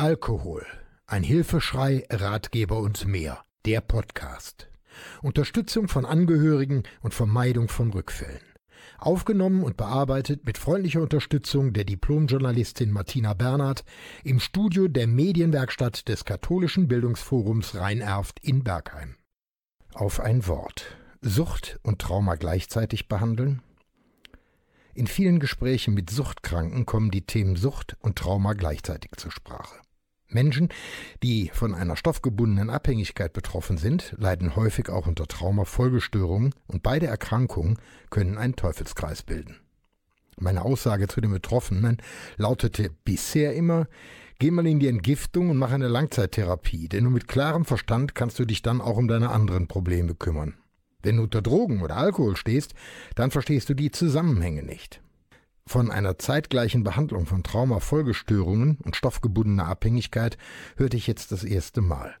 Alkohol. Ein Hilfeschrei, Ratgeber und mehr. Der Podcast. Unterstützung von Angehörigen und Vermeidung von Rückfällen. Aufgenommen und bearbeitet mit freundlicher Unterstützung der Diplomjournalistin Martina Bernhard im Studio der Medienwerkstatt des Katholischen Bildungsforums Rhein-Erft in Bergheim. Auf ein Wort. Sucht und Trauma gleichzeitig behandeln? In vielen Gesprächen mit Suchtkranken kommen die Themen Sucht und Trauma gleichzeitig zur Sprache. Menschen, die von einer stoffgebundenen Abhängigkeit betroffen sind, leiden häufig auch unter Traumafolgestörungen und beide Erkrankungen können einen Teufelskreis bilden. Meine Aussage zu den Betroffenen lautete bisher immer, geh mal in die Entgiftung und mach eine Langzeittherapie, denn nur mit klarem Verstand kannst du dich dann auch um deine anderen Probleme kümmern. Wenn du unter Drogen oder Alkohol stehst, dann verstehst du die Zusammenhänge nicht. Von einer zeitgleichen Behandlung von Traumafolgestörungen und stoffgebundener Abhängigkeit hörte ich jetzt das erste Mal.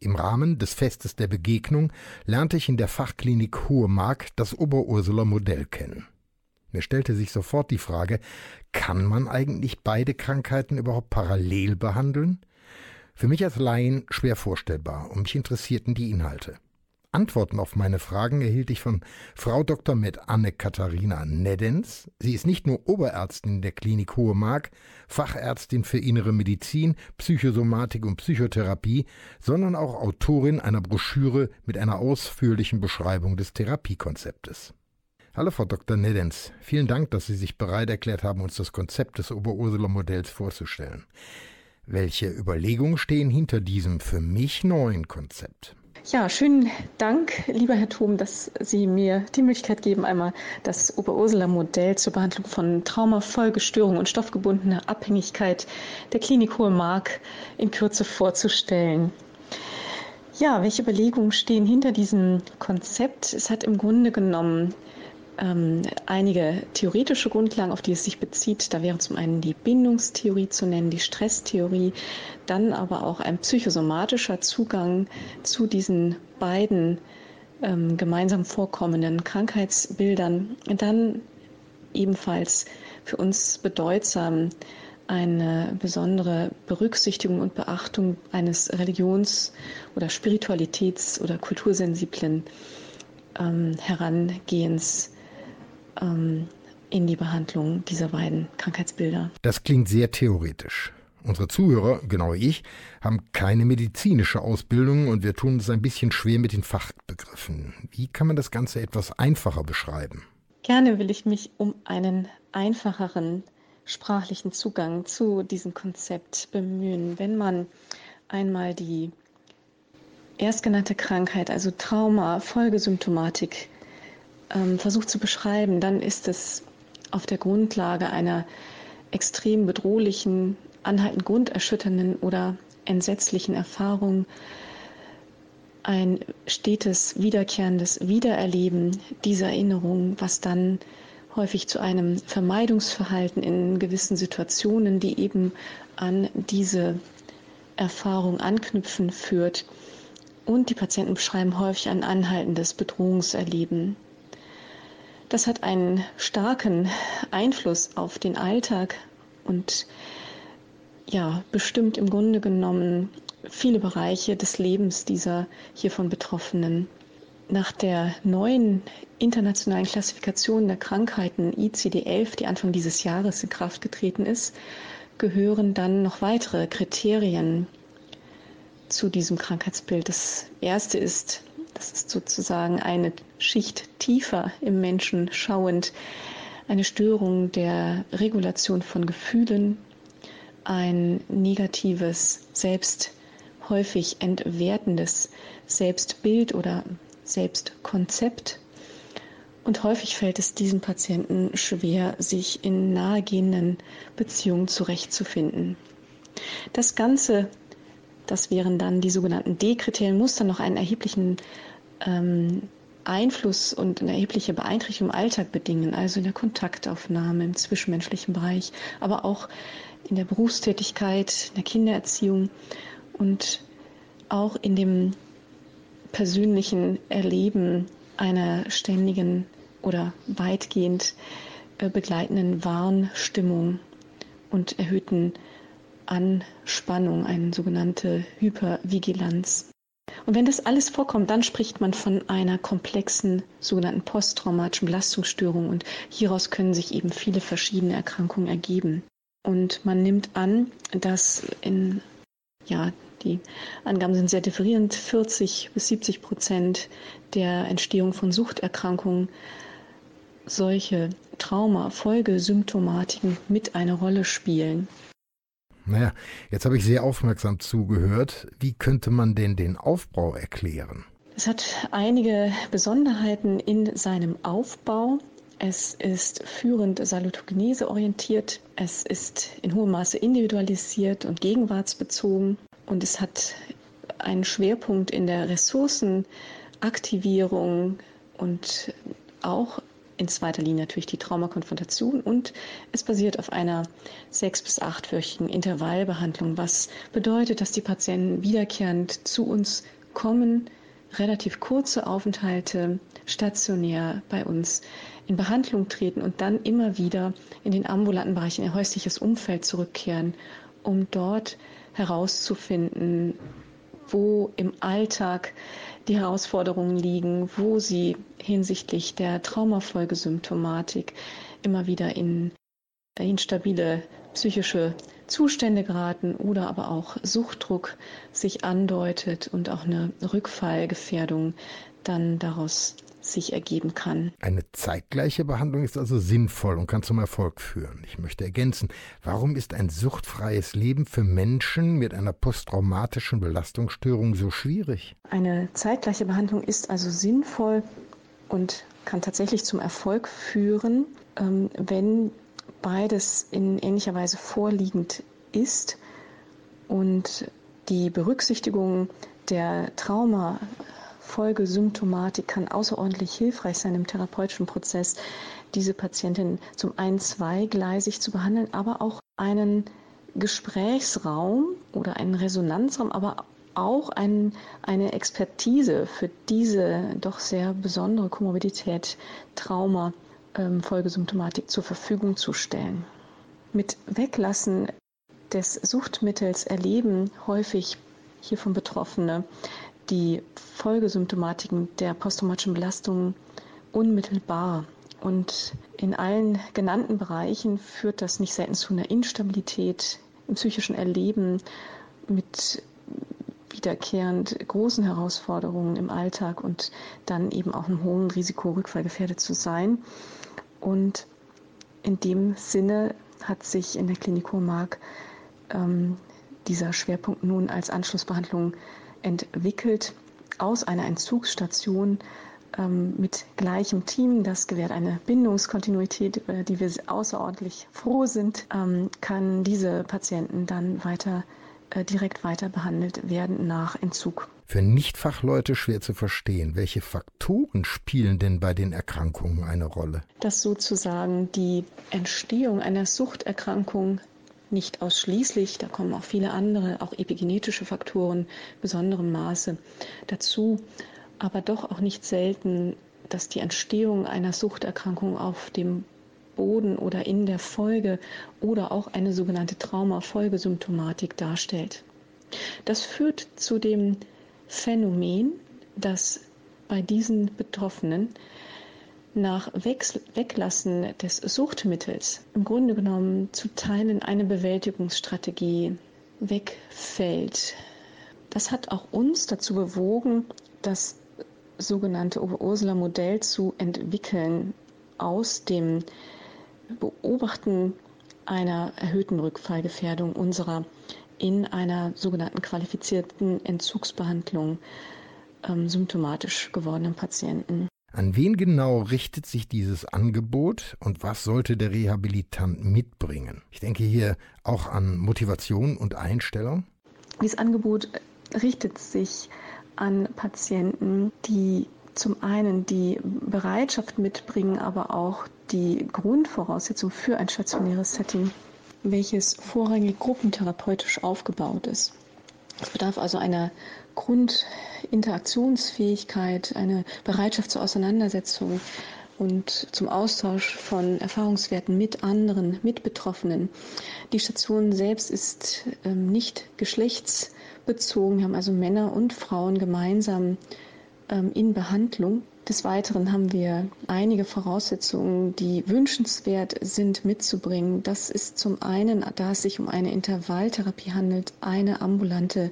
Im Rahmen des Festes der Begegnung lernte ich in der Fachklinik Hohe Mark das Oberursuler Modell kennen. Mir stellte sich sofort die Frage, kann man eigentlich beide Krankheiten überhaupt parallel behandeln? Für mich als Laien schwer vorstellbar und mich interessierten die Inhalte. Antworten auf meine Fragen erhielt ich von Frau Dr. med Anne-Katharina Neddens. Sie ist nicht nur Oberärztin der Klinik Hohe Mark, Fachärztin für innere Medizin, Psychosomatik und Psychotherapie, sondern auch Autorin einer Broschüre mit einer ausführlichen Beschreibung des Therapiekonzeptes. Hallo Frau Dr. Neddens, vielen Dank, dass Sie sich bereit erklärt haben, uns das Konzept des Oberursula Modells vorzustellen. Welche Überlegungen stehen hinter diesem für mich neuen Konzept? Ja, schönen Dank, lieber Herr Thom, dass Sie mir die Möglichkeit geben, einmal das Oberursula-Modell zur Behandlung von Traumafolgestörungen und stoffgebundener Abhängigkeit der Klinik Hohe Mark in Kürze vorzustellen. Ja, welche Überlegungen stehen hinter diesem Konzept? Es hat im Grunde genommen ähm, einige theoretische Grundlagen, auf die es sich bezieht. Da wäre zum einen die Bindungstheorie zu nennen, die Stresstheorie, dann aber auch ein psychosomatischer Zugang zu diesen beiden ähm, gemeinsam vorkommenden Krankheitsbildern. Dann ebenfalls für uns bedeutsam eine besondere Berücksichtigung und Beachtung eines Religions- oder Spiritualitäts- oder kultursensiblen ähm, Herangehens ähm, in die Behandlung dieser beiden Krankheitsbilder. Das klingt sehr theoretisch. Unsere Zuhörer, genau ich, haben keine medizinische Ausbildung und wir tun es ein bisschen schwer mit den Fachbegriffen. Wie kann man das Ganze etwas einfacher beschreiben? Gerne will ich mich um einen einfacheren sprachlichen Zugang zu diesem Konzept bemühen. Wenn man einmal die erstgenannte Krankheit, also Trauma, Folgesymptomatik ähm, versucht zu beschreiben, dann ist es auf der Grundlage einer extrem bedrohlichen, anhaltend grunderschütternden oder entsetzlichen Erfahrung ein stetes, wiederkehrendes Wiedererleben dieser Erinnerung, was dann häufig zu einem Vermeidungsverhalten in gewissen Situationen, die eben an diese Erfahrung anknüpfen, führt. Und die Patienten beschreiben häufig ein anhaltendes Bedrohungserleben. Das hat einen starken Einfluss auf den Alltag und ja, bestimmt im Grunde genommen viele Bereiche des Lebens dieser hiervon Betroffenen. Nach der neuen internationalen Klassifikation der Krankheiten ICD-11, die Anfang dieses Jahres in Kraft getreten ist, gehören dann noch weitere Kriterien zu diesem Krankheitsbild. Das erste ist das ist sozusagen eine Schicht tiefer im Menschen schauend, eine Störung der Regulation von Gefühlen, ein negatives, selbst häufig entwertendes Selbstbild oder Selbstkonzept. Und häufig fällt es diesen Patienten schwer, sich in nahegehenden Beziehungen zurechtzufinden. Das Ganze das wären dann die sogenannten D-Kriterien, muss dann noch einen erheblichen ähm, Einfluss und eine erhebliche Beeinträchtigung im Alltag bedingen, also in der Kontaktaufnahme im zwischenmenschlichen Bereich, aber auch in der Berufstätigkeit, in der Kindererziehung und auch in dem persönlichen Erleben einer ständigen oder weitgehend äh, begleitenden Warnstimmung und erhöhten Anspannung, eine sogenannte Hypervigilanz. Und wenn das alles vorkommt, dann spricht man von einer komplexen sogenannten posttraumatischen Belastungsstörung und hieraus können sich eben viele verschiedene Erkrankungen ergeben. Und man nimmt an, dass in, ja, die Angaben sind sehr differierend, 40 bis 70 Prozent der Entstehung von Suchterkrankungen solche Trauma-Folgesymptomatiken mit eine Rolle spielen. Naja, jetzt habe ich sehr aufmerksam zugehört. Wie könnte man denn den Aufbau erklären? Es hat einige Besonderheiten in seinem Aufbau. Es ist führend Salutogenese orientiert. Es ist in hohem Maße individualisiert und gegenwartsbezogen. Und es hat einen Schwerpunkt in der Ressourcenaktivierung und auch in zweiter Linie natürlich die Traumakonfrontation und es basiert auf einer sechs- bis achtwöchigen Intervallbehandlung, was bedeutet, dass die Patienten wiederkehrend zu uns kommen, relativ kurze Aufenthalte stationär bei uns in Behandlung treten und dann immer wieder in den ambulanten Bereich, in ihr häusliches Umfeld zurückkehren, um dort herauszufinden, wo im Alltag die Herausforderungen liegen, wo sie hinsichtlich der Traumafolgesymptomatik immer wieder in instabile psychische Zustände geraten oder aber auch Suchtdruck sich andeutet und auch eine Rückfallgefährdung dann daraus sich ergeben kann. Eine zeitgleiche Behandlung ist also sinnvoll und kann zum Erfolg führen. Ich möchte ergänzen, warum ist ein suchtfreies Leben für Menschen mit einer posttraumatischen Belastungsstörung so schwierig? Eine zeitgleiche Behandlung ist also sinnvoll und kann tatsächlich zum Erfolg führen, ähm, wenn beides in ähnlicher Weise vorliegend ist und die Berücksichtigung der Trauma Folgesymptomatik kann außerordentlich hilfreich sein im therapeutischen Prozess, diese Patientin zum einen zweigleisig zu behandeln, aber auch einen Gesprächsraum oder einen Resonanzraum, aber auch ein, eine Expertise für diese doch sehr besondere Komorbidität, Trauma, ähm, Folgesymptomatik zur Verfügung zu stellen. Mit Weglassen des Suchtmittels erleben häufig hiervon Betroffene die Folgesymptomatiken der posttraumatischen Belastung unmittelbar. Und in allen genannten Bereichen führt das nicht selten zu einer Instabilität im psychischen Erleben mit wiederkehrend großen Herausforderungen im Alltag und dann eben auch einem hohen Risiko, rückfallgefährdet zu sein. Und in dem Sinne hat sich in der Klinik Hohemark ähm, dieser Schwerpunkt nun als Anschlussbehandlung entwickelt aus einer Entzugsstation ähm, mit gleichem Team. Das gewährt eine Bindungskontinuität, über die wir außerordentlich froh sind, ähm, kann diese Patienten dann weiter äh, direkt weiter behandelt werden nach Entzug. Für Nichtfachleute schwer zu verstehen, welche Faktoren spielen denn bei den Erkrankungen eine Rolle? Dass sozusagen die Entstehung einer Suchterkrankung nicht ausschließlich, da kommen auch viele andere, auch epigenetische Faktoren besonderem Maße dazu, aber doch auch nicht selten, dass die Entstehung einer Suchterkrankung auf dem Boden oder in der Folge oder auch eine sogenannte Traumafolgesymptomatik darstellt. Das führt zu dem Phänomen, dass bei diesen Betroffenen nach Weglassen des Suchtmittels im Grunde genommen zu Teilen eine Bewältigungsstrategie wegfällt. Das hat auch uns dazu bewogen, das sogenannte Ursula-Modell zu entwickeln aus dem Beobachten einer erhöhten Rückfallgefährdung unserer in einer sogenannten qualifizierten Entzugsbehandlung ähm, symptomatisch gewordenen Patienten. An wen genau richtet sich dieses Angebot und was sollte der Rehabilitant mitbringen? Ich denke hier auch an Motivation und Einstellung. Dieses Angebot richtet sich an Patienten, die zum einen die Bereitschaft mitbringen, aber auch die Grundvoraussetzung für ein stationäres Setting, welches vorrangig gruppentherapeutisch aufgebaut ist. Es bedarf also einer Grundinteraktionsfähigkeit, eine Bereitschaft zur Auseinandersetzung und zum Austausch von Erfahrungswerten mit anderen, mit Betroffenen. Die Station selbst ist ähm, nicht geschlechtsbezogen. Wir haben also Männer und Frauen gemeinsam ähm, in Behandlung. Des Weiteren haben wir einige Voraussetzungen, die wünschenswert sind mitzubringen. Das ist zum einen, da es sich um eine Intervalltherapie handelt, eine ambulante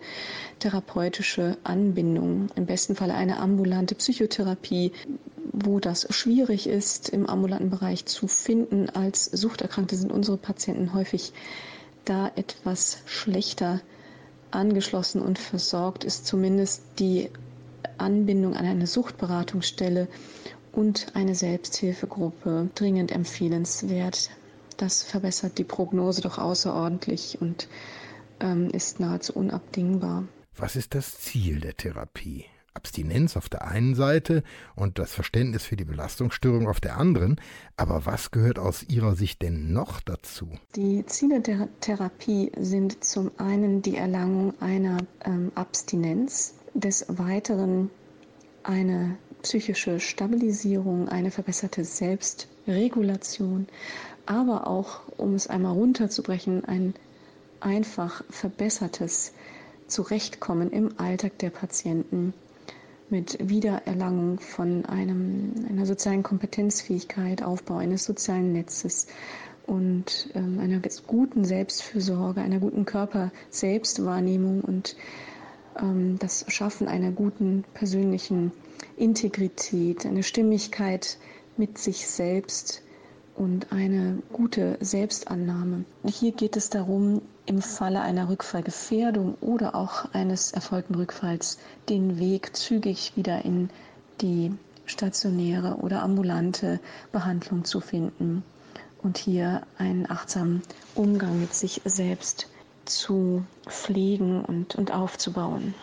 therapeutische Anbindung. Im besten Fall eine ambulante Psychotherapie, wo das schwierig ist, im ambulanten Bereich zu finden. Als Suchterkrankte sind unsere Patienten häufig da etwas schlechter angeschlossen und versorgt ist zumindest die Anbindung an eine Suchtberatungsstelle und eine Selbsthilfegruppe dringend empfehlenswert. Das verbessert die Prognose doch außerordentlich und ähm, ist nahezu unabdingbar. Was ist das Ziel der Therapie? Abstinenz auf der einen Seite und das Verständnis für die Belastungsstörung auf der anderen. Aber was gehört aus Ihrer Sicht denn noch dazu? Die Ziele der Therapie sind zum einen die Erlangung einer ähm, Abstinenz, des Weiteren eine psychische Stabilisierung, eine verbesserte Selbstregulation, aber auch, um es einmal runterzubrechen, ein einfach verbessertes Zurechtkommen im Alltag der Patienten mit Wiedererlangung von einem, einer sozialen Kompetenzfähigkeit, Aufbau eines sozialen Netzes und ähm, einer guten Selbstfürsorge, einer guten Körper-Selbstwahrnehmung und das Schaffen einer guten persönlichen Integrität, eine Stimmigkeit mit sich selbst und eine gute Selbstannahme. Hier geht es darum, im Falle einer Rückfallgefährdung oder auch eines erfolgten Rückfalls den Weg zügig wieder in die stationäre oder ambulante Behandlung zu finden und hier einen achtsamen Umgang mit sich selbst zu pflegen und, und aufzubauen.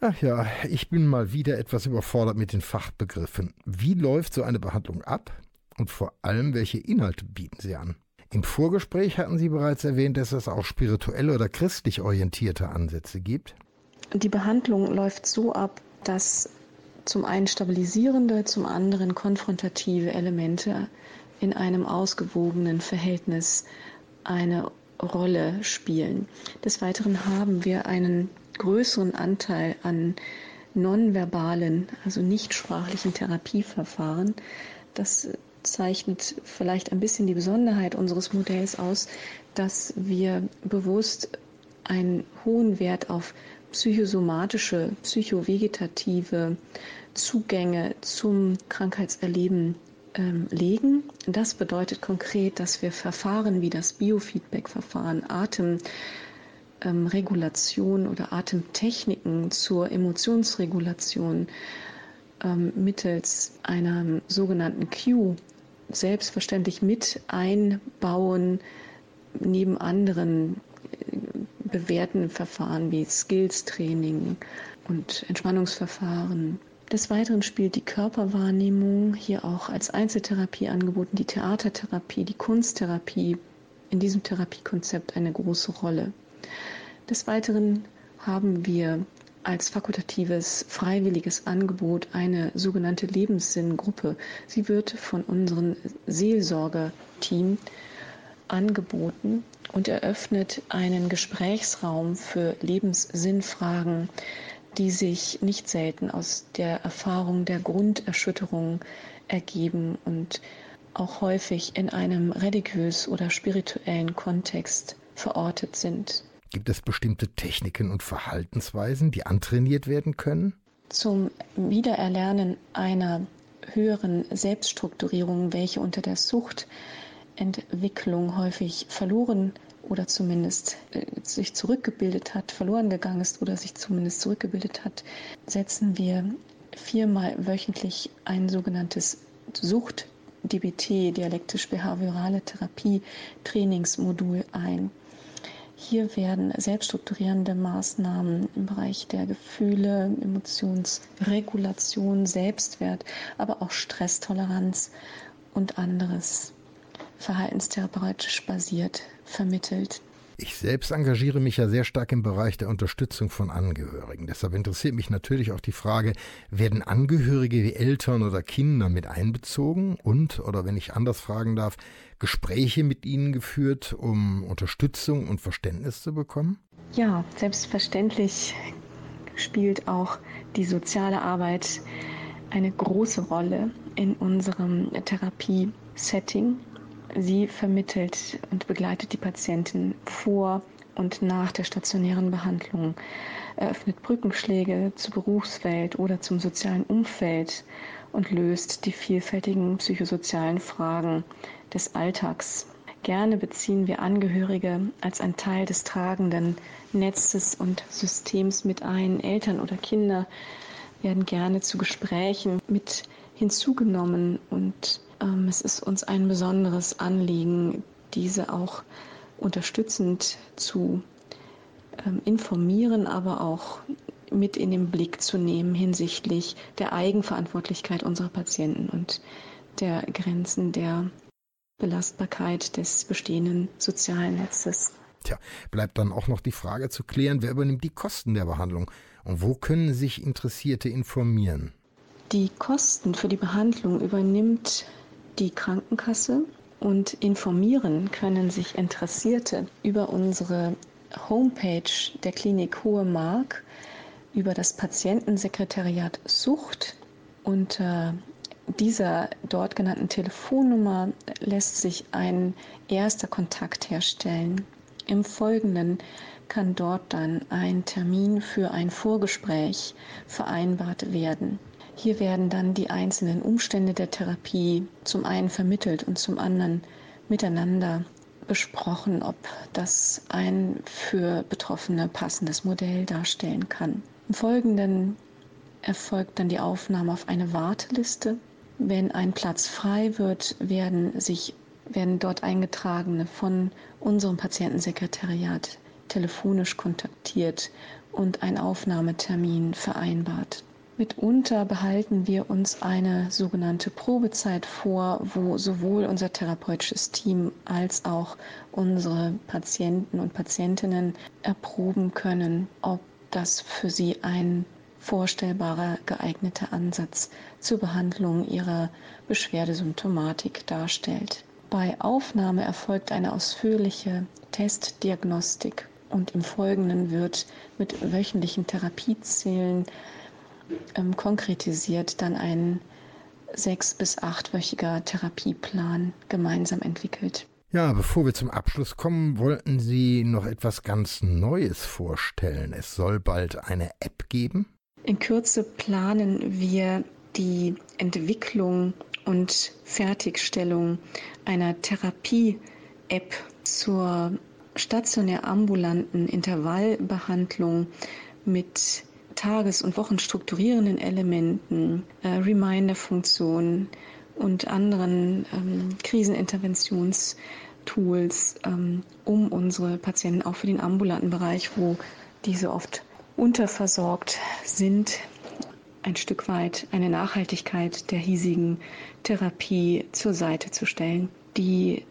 Ach ja, ich bin mal wieder etwas überfordert mit den Fachbegriffen. Wie läuft so eine Behandlung ab und vor allem, welche Inhalte bieten Sie an? Im Vorgespräch hatten Sie bereits erwähnt, dass es auch spirituell oder christlich orientierte Ansätze gibt. Die Behandlung läuft so ab, dass zum einen stabilisierende, zum anderen konfrontative Elemente in einem ausgewogenen Verhältnis eine Rolle spielen. Des Weiteren haben wir einen größeren Anteil an nonverbalen, also nichtsprachlichen Therapieverfahren. Das zeichnet vielleicht ein bisschen die Besonderheit unseres Modells aus, dass wir bewusst einen hohen Wert auf psychosomatische, psychovegetative Zugänge zum Krankheitserleben ähm, legen. Das bedeutet konkret, dass wir Verfahren wie das Biofeedback-Verfahren, Atemregulation ähm, oder Atemtechniken zur Emotionsregulation ähm, mittels einer sogenannten Q selbstverständlich mit einbauen, neben anderen äh, bewährten Verfahren wie Skills-Training und Entspannungsverfahren des Weiteren spielt die Körperwahrnehmung hier auch als Einzeltherapie angeboten, die Theatertherapie, die Kunsttherapie in diesem Therapiekonzept eine große Rolle. Des Weiteren haben wir als fakultatives, freiwilliges Angebot eine sogenannte Lebenssinngruppe. Sie wird von unserem Seelsorgerteam angeboten und eröffnet einen Gesprächsraum für Lebenssinnfragen, die sich nicht selten aus der Erfahrung der Grunderschütterung ergeben und auch häufig in einem religiös oder spirituellen Kontext verortet sind. Gibt es bestimmte Techniken und Verhaltensweisen, die antrainiert werden können? Zum Wiedererlernen einer höheren Selbststrukturierung, welche unter der Suchtentwicklung häufig verloren oder zumindest äh, sich zurückgebildet hat, verloren gegangen ist oder sich zumindest zurückgebildet hat, setzen wir viermal wöchentlich ein sogenanntes Sucht DBT, dialektisch-behaviorale Therapie, Trainingsmodul ein. Hier werden selbststrukturierende Maßnahmen im Bereich der Gefühle, Emotionsregulation, Selbstwert, aber auch Stresstoleranz und anderes verhaltenstherapeutisch basiert vermittelt. Ich selbst engagiere mich ja sehr stark im Bereich der Unterstützung von Angehörigen. Deshalb interessiert mich natürlich auch die Frage, werden Angehörige wie Eltern oder Kinder mit einbezogen und, oder wenn ich anders fragen darf, Gespräche mit ihnen geführt, um Unterstützung und Verständnis zu bekommen? Ja, selbstverständlich spielt auch die soziale Arbeit eine große Rolle in unserem Therapiesetting. Sie vermittelt und begleitet die Patienten vor und nach der stationären Behandlung, eröffnet Brückenschläge zur Berufswelt oder zum sozialen Umfeld und löst die vielfältigen psychosozialen Fragen des Alltags. Gerne beziehen wir Angehörige als ein Teil des tragenden Netzes und Systems mit ein. Eltern oder Kinder werden gerne zu Gesprächen mit hinzugenommen und es ist uns ein besonderes Anliegen, diese auch unterstützend zu ähm, informieren, aber auch mit in den Blick zu nehmen hinsichtlich der Eigenverantwortlichkeit unserer Patienten und der Grenzen der Belastbarkeit des bestehenden sozialen Netzes. Tja, bleibt dann auch noch die Frage zu klären, wer übernimmt die Kosten der Behandlung und wo können sich Interessierte informieren? Die Kosten für die Behandlung übernimmt die Krankenkasse und informieren können sich Interessierte über unsere Homepage der Klinik Hohe Mark, über das Patientensekretariat Sucht. Unter dieser dort genannten Telefonnummer lässt sich ein erster Kontakt herstellen. Im Folgenden kann dort dann ein Termin für ein Vorgespräch vereinbart werden. Hier werden dann die einzelnen Umstände der Therapie zum einen vermittelt und zum anderen miteinander besprochen, ob das ein für Betroffene passendes Modell darstellen kann. Im Folgenden erfolgt dann die Aufnahme auf eine Warteliste. Wenn ein Platz frei wird, werden sich werden dort eingetragene von unserem Patientensekretariat telefonisch kontaktiert und ein Aufnahmetermin vereinbart. Mitunter behalten wir uns eine sogenannte Probezeit vor, wo sowohl unser therapeutisches Team als auch unsere Patienten und Patientinnen erproben können, ob das für sie ein vorstellbarer geeigneter Ansatz zur Behandlung ihrer Beschwerdesymptomatik darstellt. Bei Aufnahme erfolgt eine ausführliche Testdiagnostik und im Folgenden wird mit wöchentlichen Therapiezielen ähm, konkretisiert dann ein sechs- bis achtwöchiger Therapieplan gemeinsam entwickelt. Ja, bevor wir zum Abschluss kommen, wollten Sie noch etwas ganz Neues vorstellen. Es soll bald eine App geben. In Kürze planen wir die Entwicklung und Fertigstellung einer Therapie-App zur stationär ambulanten Intervallbehandlung mit Tages- und Wochenstrukturierenden Elementen, äh, Reminder-Funktionen und anderen ähm, Kriseninterventionstools, ähm, um unsere Patienten auch für den ambulanten Bereich, wo diese oft unterversorgt sind, ein Stück weit eine Nachhaltigkeit der hiesigen Therapie zur Seite zu stellen. Die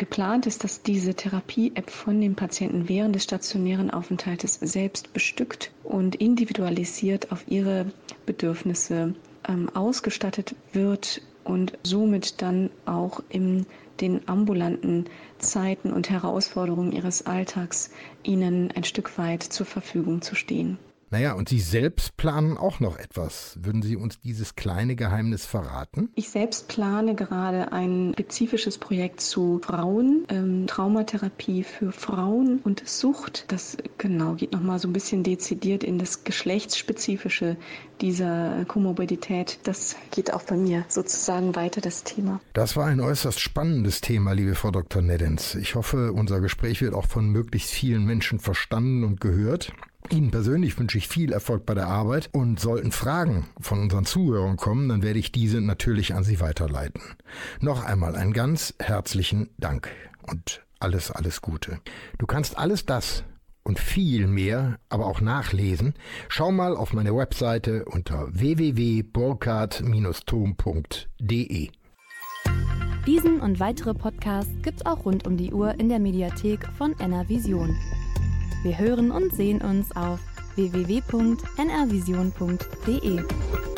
Geplant ist, dass diese Therapie-App von dem Patienten während des stationären Aufenthaltes selbst bestückt und individualisiert auf ihre Bedürfnisse ähm, ausgestattet wird und somit dann auch in den ambulanten Zeiten und Herausforderungen ihres Alltags ihnen ein Stück weit zur Verfügung zu stehen. Naja, und Sie selbst planen auch noch etwas. Würden Sie uns dieses kleine Geheimnis verraten? Ich selbst plane gerade ein spezifisches Projekt zu Frauen, ähm, Traumatherapie für Frauen und Sucht. Das genau geht nochmal so ein bisschen dezidiert in das Geschlechtsspezifische dieser Komorbidität. Das geht auch bei mir sozusagen weiter, das Thema. Das war ein äußerst spannendes Thema, liebe Frau Dr. Neddens. Ich hoffe, unser Gespräch wird auch von möglichst vielen Menschen verstanden und gehört. Ihnen persönlich wünsche ich viel Erfolg bei der Arbeit und sollten Fragen von unseren Zuhörern kommen, dann werde ich diese natürlich an Sie weiterleiten. Noch einmal einen ganz herzlichen Dank und alles, alles Gute. Du kannst alles das und viel mehr aber auch nachlesen. Schau mal auf meine Webseite unter www.burkhard-tom.de. Diesen und weitere Podcasts gibt's auch rund um die Uhr in der Mediathek von NRVision. Wir hören und sehen uns auf www.nrvision.de.